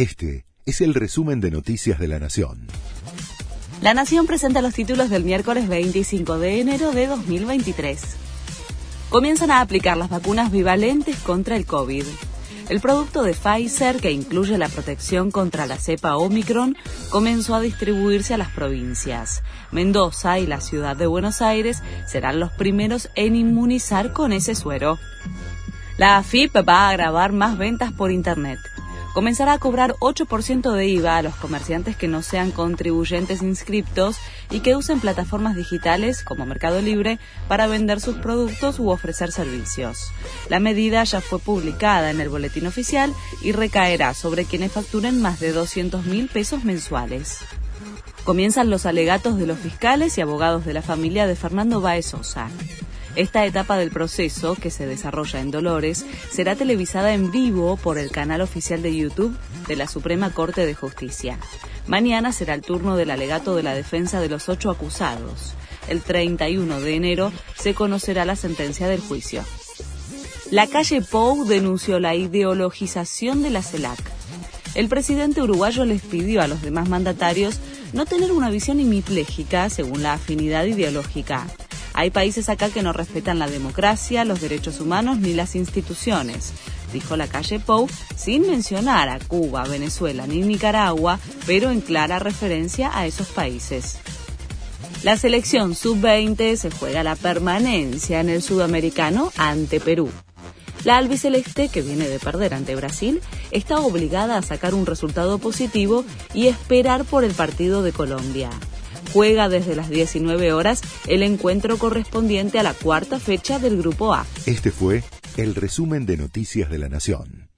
Este es el resumen de Noticias de la Nación. La Nación presenta los títulos del miércoles 25 de enero de 2023. Comienzan a aplicar las vacunas bivalentes contra el COVID. El producto de Pfizer, que incluye la protección contra la cepa Omicron, comenzó a distribuirse a las provincias. Mendoza y la ciudad de Buenos Aires serán los primeros en inmunizar con ese suero. La AFIP va a grabar más ventas por Internet comenzará a cobrar 8% de IVA a los comerciantes que no sean contribuyentes inscriptos y que usen plataformas digitales como Mercado Libre para vender sus productos u ofrecer servicios. La medida ya fue publicada en el boletín oficial y recaerá sobre quienes facturen más de 200 mil pesos mensuales. Comienzan los alegatos de los fiscales y abogados de la familia de Fernando Baez Sosa. Esta etapa del proceso, que se desarrolla en Dolores, será televisada en vivo por el canal oficial de YouTube de la Suprema Corte de Justicia. Mañana será el turno del alegato de la defensa de los ocho acusados. El 31 de enero se conocerá la sentencia del juicio. La calle Pou denunció la ideologización de la CELAC. El presidente uruguayo les pidió a los demás mandatarios no tener una visión hemipléjica según la afinidad ideológica. Hay países acá que no respetan la democracia, los derechos humanos ni las instituciones, dijo la calle Pou, sin mencionar a Cuba, Venezuela ni Nicaragua, pero en clara referencia a esos países. La selección sub-20 se juega la permanencia en el sudamericano ante Perú. La albiceleste, que viene de perder ante Brasil, está obligada a sacar un resultado positivo y esperar por el partido de Colombia juega desde las 19 horas el encuentro correspondiente a la cuarta fecha del Grupo A. Este fue el resumen de Noticias de la Nación.